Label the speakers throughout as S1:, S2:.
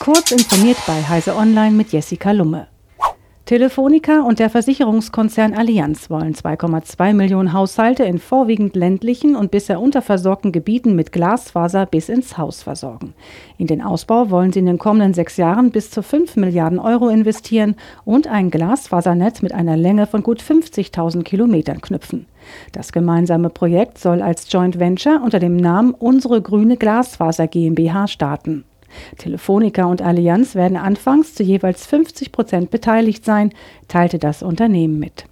S1: Kurz informiert bei Heise Online mit Jessica Lumme. Telefonica und der Versicherungskonzern Allianz wollen 2,2 Millionen Haushalte in vorwiegend ländlichen und bisher unterversorgten Gebieten mit Glasfaser bis ins Haus versorgen. In den Ausbau wollen sie in den kommenden sechs Jahren bis zu 5 Milliarden Euro investieren und ein Glasfasernetz mit einer Länge von gut 50.000 Kilometern knüpfen. Das gemeinsame Projekt soll als Joint Venture unter dem Namen Unsere Grüne Glasfaser GmbH starten. Telefonica und Allianz werden anfangs zu jeweils 50 Prozent beteiligt sein, teilte das Unternehmen mit.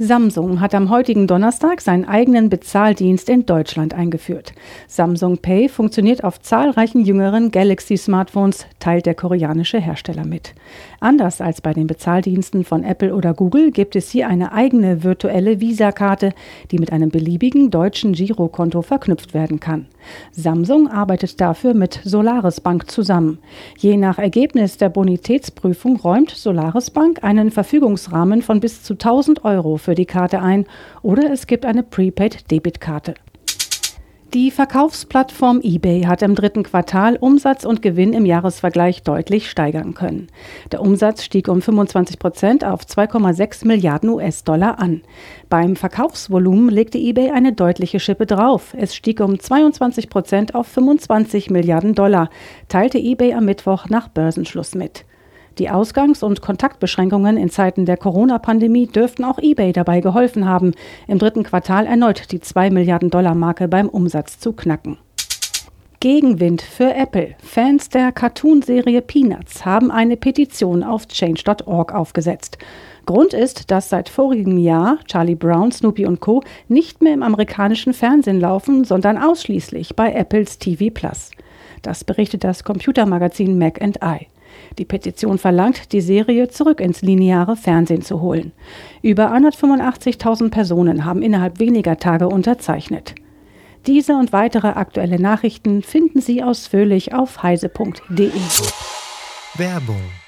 S1: Samsung hat am heutigen Donnerstag seinen eigenen Bezahldienst in Deutschland eingeführt. Samsung Pay funktioniert auf zahlreichen jüngeren Galaxy-Smartphones, teilt der koreanische Hersteller mit. Anders als bei den Bezahldiensten von Apple oder Google gibt es hier eine eigene virtuelle Visa-Karte, die mit einem beliebigen deutschen Girokonto verknüpft werden kann. Samsung arbeitet dafür mit Solaris Bank zusammen. Je nach Ergebnis der Bonitätsprüfung räumt Solaris Bank einen Verfügungsrahmen von bis zu 1000 Euro für die Karte ein oder es gibt eine Prepaid-Debitkarte. Die Verkaufsplattform eBay hat im dritten Quartal Umsatz und Gewinn im Jahresvergleich deutlich steigern können. Der Umsatz stieg um 25 Prozent auf 2,6 Milliarden US-Dollar an. Beim Verkaufsvolumen legte eBay eine deutliche Schippe drauf. Es stieg um 22 Prozent auf 25 Milliarden Dollar, teilte eBay am Mittwoch nach Börsenschluss mit. Die Ausgangs- und Kontaktbeschränkungen in Zeiten der Corona-Pandemie dürften auch eBay dabei geholfen haben, im dritten Quartal erneut die 2 Milliarden Dollar Marke beim Umsatz zu knacken. Gegenwind für Apple. Fans der Cartoonserie Peanuts haben eine Petition auf change.org aufgesetzt. Grund ist, dass seit vorigem Jahr Charlie Brown, Snoopy und Co. nicht mehr im amerikanischen Fernsehen laufen, sondern ausschließlich bei Apples TV Plus. Das berichtet das Computermagazin Mac and I. Die Petition verlangt, die Serie zurück ins lineare Fernsehen zu holen. Über 185.000 Personen haben innerhalb weniger Tage unterzeichnet. Diese und weitere aktuelle Nachrichten finden Sie ausführlich auf heise.de.
S2: Werbung